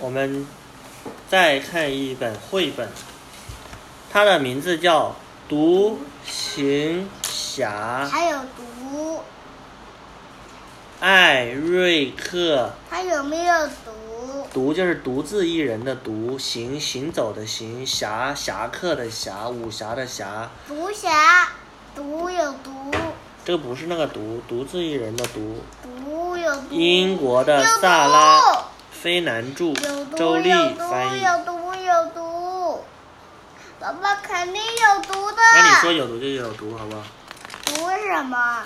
我们再看一本绘本，它的名字叫《独行侠》。还有毒，艾瑞克，他有没有毒？独就是独自一人的独，行行走的行，侠侠客的侠，武侠的侠。毒侠，毒有毒，这个不是那个独，独自一人的独。毒有毒。英国的萨拉·菲南著，有毒，周丽翻译。有毒，有毒。爸爸肯定有毒的。那你说有毒就有毒，好不好？毒是什么？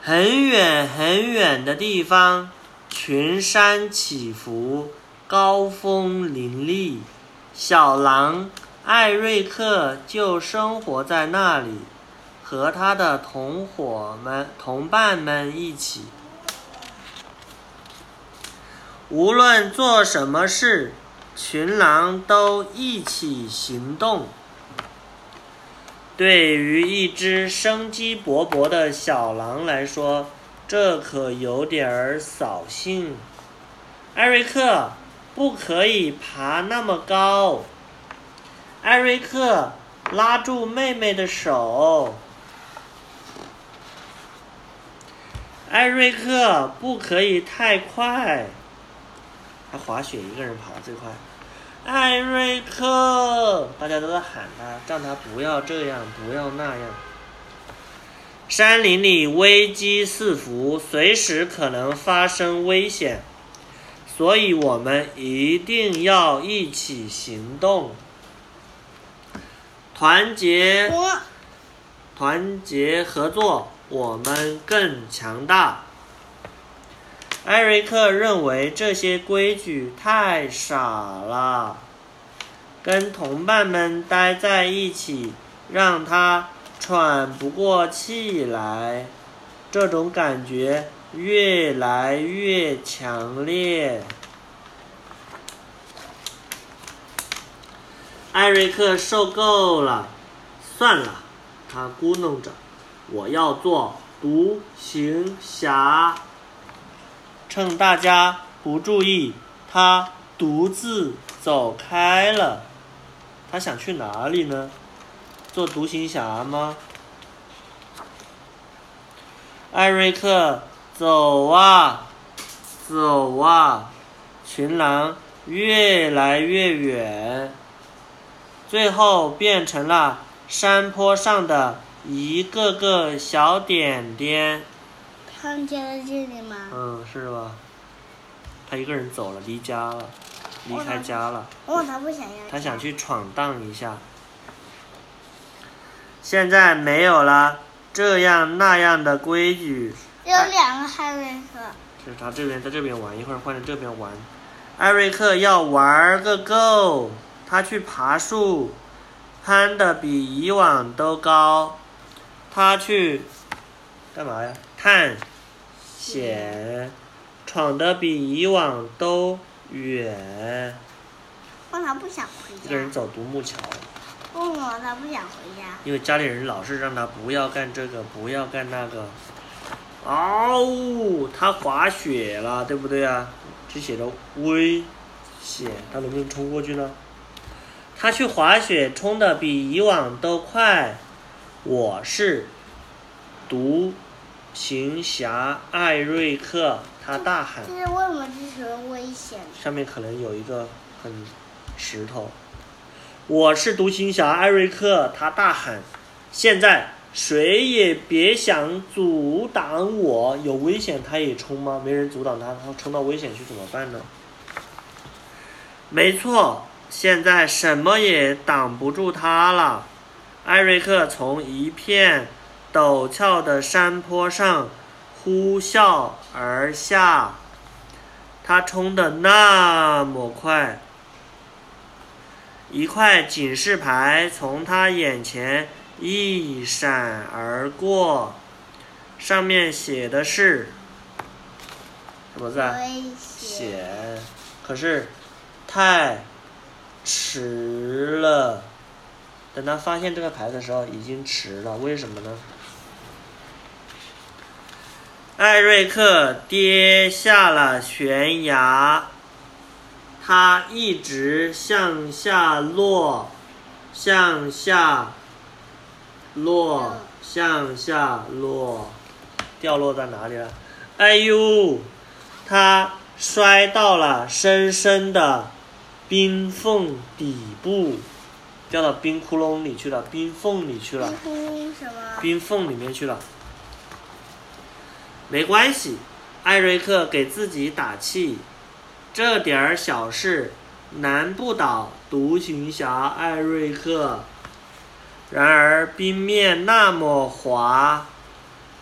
很远很远的地方，群山起伏，高峰林立。小狼艾瑞克就生活在那里，和他的同伙们、同伴们一起。无论做什么事，群狼都一起行动。对于一只生机勃勃的小狼来说，这可有点儿扫兴。艾瑞克，不可以爬那么高。艾瑞克，拉住妹妹的手。艾瑞克，不可以太快。他滑雪一个人跑得最快。艾瑞克，大家都在喊他，让他不要这样，不要那样。山林里危机四伏，随时可能发生危险，所以我们一定要一起行动，团结，团结合作，我们更强大。艾瑞克认为这些规矩太傻了，跟同伴们待在一起，让他喘不过气来，这种感觉越来越强烈。艾瑞克受够了，算了，他咕哝着：“我要做独行侠。”趁大家不注意，他独自走开了。他想去哪里呢？做独行侠吗？艾瑞克走啊，走啊，群狼越来越远，最后变成了山坡上的一个个小点点。他们家在这里吗？嗯，是吧？他一个人走了，离家了，离开家了。我，他不想要。他想。去闯荡一下。现在没有了这样那样的规矩，有两个艾瑞克。就是他这边在这边玩，一会儿换成这边玩。艾瑞克要玩个够，他去爬树，攀的比以往都高。他去干嘛呀？探险，闯得比以往都远。哦，他不想回家一个人。走独木桥，哦，他不想回家。因为家里人老是让他不要干这个，不要干那个。哦，他滑雪了，对不对啊？这写着危险，他能不能冲过去呢？他去滑雪，冲的比以往都快。我是独行侠艾瑞克，他大喊这。是为什么这是危险？上面可能有一个很石头。我是独行侠艾瑞克，他大喊：“现在谁也别想阻挡我！有危险他也冲吗？没人阻挡他，他冲到危险去怎么办呢？”没错，现在什么也挡不住他了。艾瑞克从一片陡峭的山坡上呼啸而下。他冲得那么快，一块警示牌从他眼前一闪而过，上面写的是什么字啊？危险。险，可是太迟了。等他发现这个牌的时候，已经迟了。为什么呢？艾瑞克跌下了悬崖，他一直向下落，向下落，向下落，掉落在哪里了？哎呦，他摔到了深深的冰缝底部，掉到冰窟窿里去了，冰缝里去了。冰什么？冰缝里面去了。没关系，艾瑞克给自己打气，这点儿小事难不倒独行侠艾瑞克。然而冰面那么滑，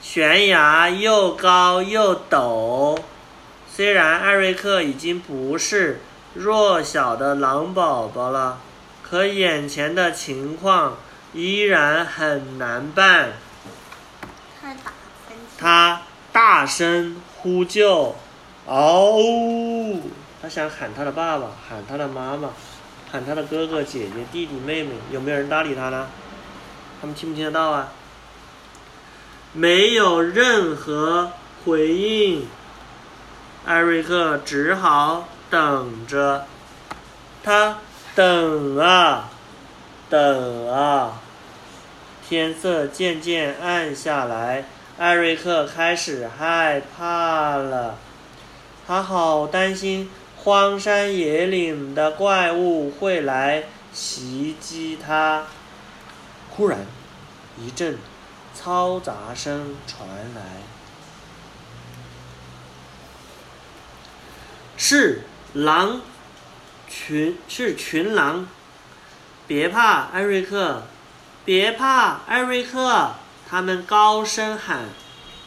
悬崖又高又陡，虽然艾瑞克已经不是弱小的狼宝宝了，可眼前的情况依然很难办。他大声呼救，嗷、呜！他想喊他的爸爸，喊他的妈妈，喊他的哥哥姐姐、弟弟妹妹，有没有人搭理他呢？他们听不听得到啊？没有任何回应，艾瑞克只好等着。他等啊，等啊，天色渐渐暗下来。艾瑞克开始害怕了，他好担心荒山野岭的怪物会来袭击他。忽然，一阵嘈杂声传来，是狼群，是群狼。别怕，艾瑞克，别怕，艾瑞克。他们高声喊：“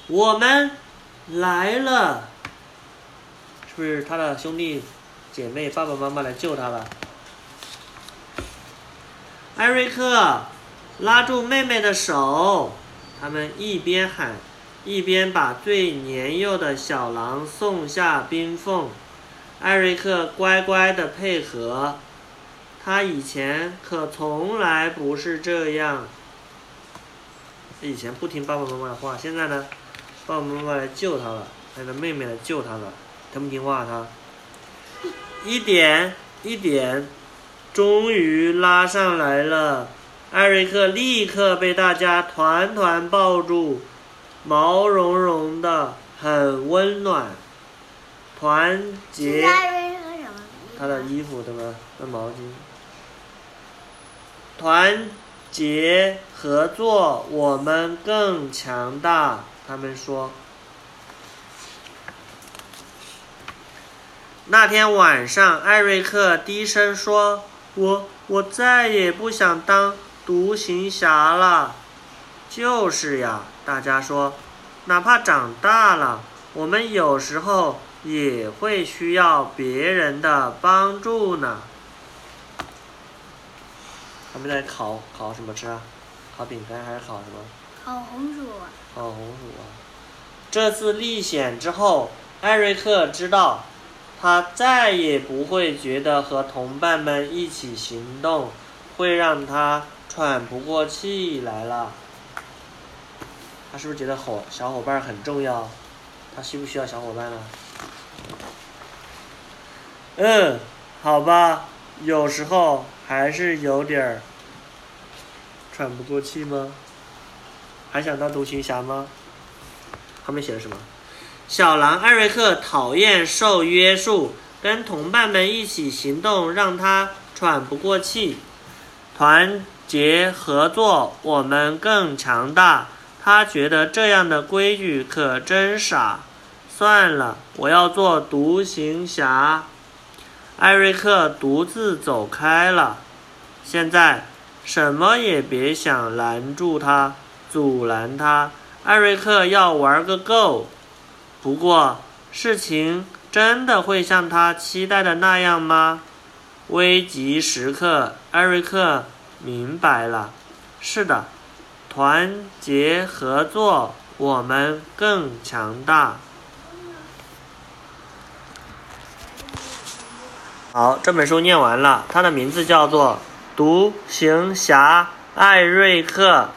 我们来了！”是不是他的兄弟姐妹、爸爸妈妈来救他了？艾瑞克拉住妹妹的手，他们一边喊，一边把最年幼的小狼送下冰缝。艾瑞克乖乖的配合，他以前可从来不是这样。以前不听爸爸妈妈的话，现在呢，爸爸妈妈来救他了，他的妹妹来救他了，听不听话他？一点一点，终于拉上来了。艾瑞克立刻被大家团团抱住，毛茸茸的，很温暖。团结。他的衣服对吧？那毛巾。团。结合作，我们更强大。他们说。那天晚上，艾瑞克低声说：“我我再也不想当独行侠了。”就是呀，大家说，哪怕长大了，我们有时候也会需要别人的帮助呢。他们在烤烤什么吃啊？烤饼干还是烤什么？烤红薯。烤红薯啊！这次历险之后，艾瑞克知道，他再也不会觉得和同伴们一起行动会让他喘不过气来了。他是不是觉得伙小伙伴很重要？他需不需要小伙伴呢？嗯，好吧，有时候。还是有点儿喘不过气吗？还想当独行侠吗？后面写的什么？小狼艾瑞克讨厌受约束，跟同伴们一起行动让他喘不过气。团结合作，我们更强大。他觉得这样的规矩可真傻。算了，我要做独行侠。艾瑞克独自走开了。现在，什么也别想拦住他，阻拦他。艾瑞克要玩个够。不过，事情真的会像他期待的那样吗？危急时刻，艾瑞克明白了。是的，团结合作，我们更强大。好，这本书念完了，它的名字叫做《独行侠艾瑞克》。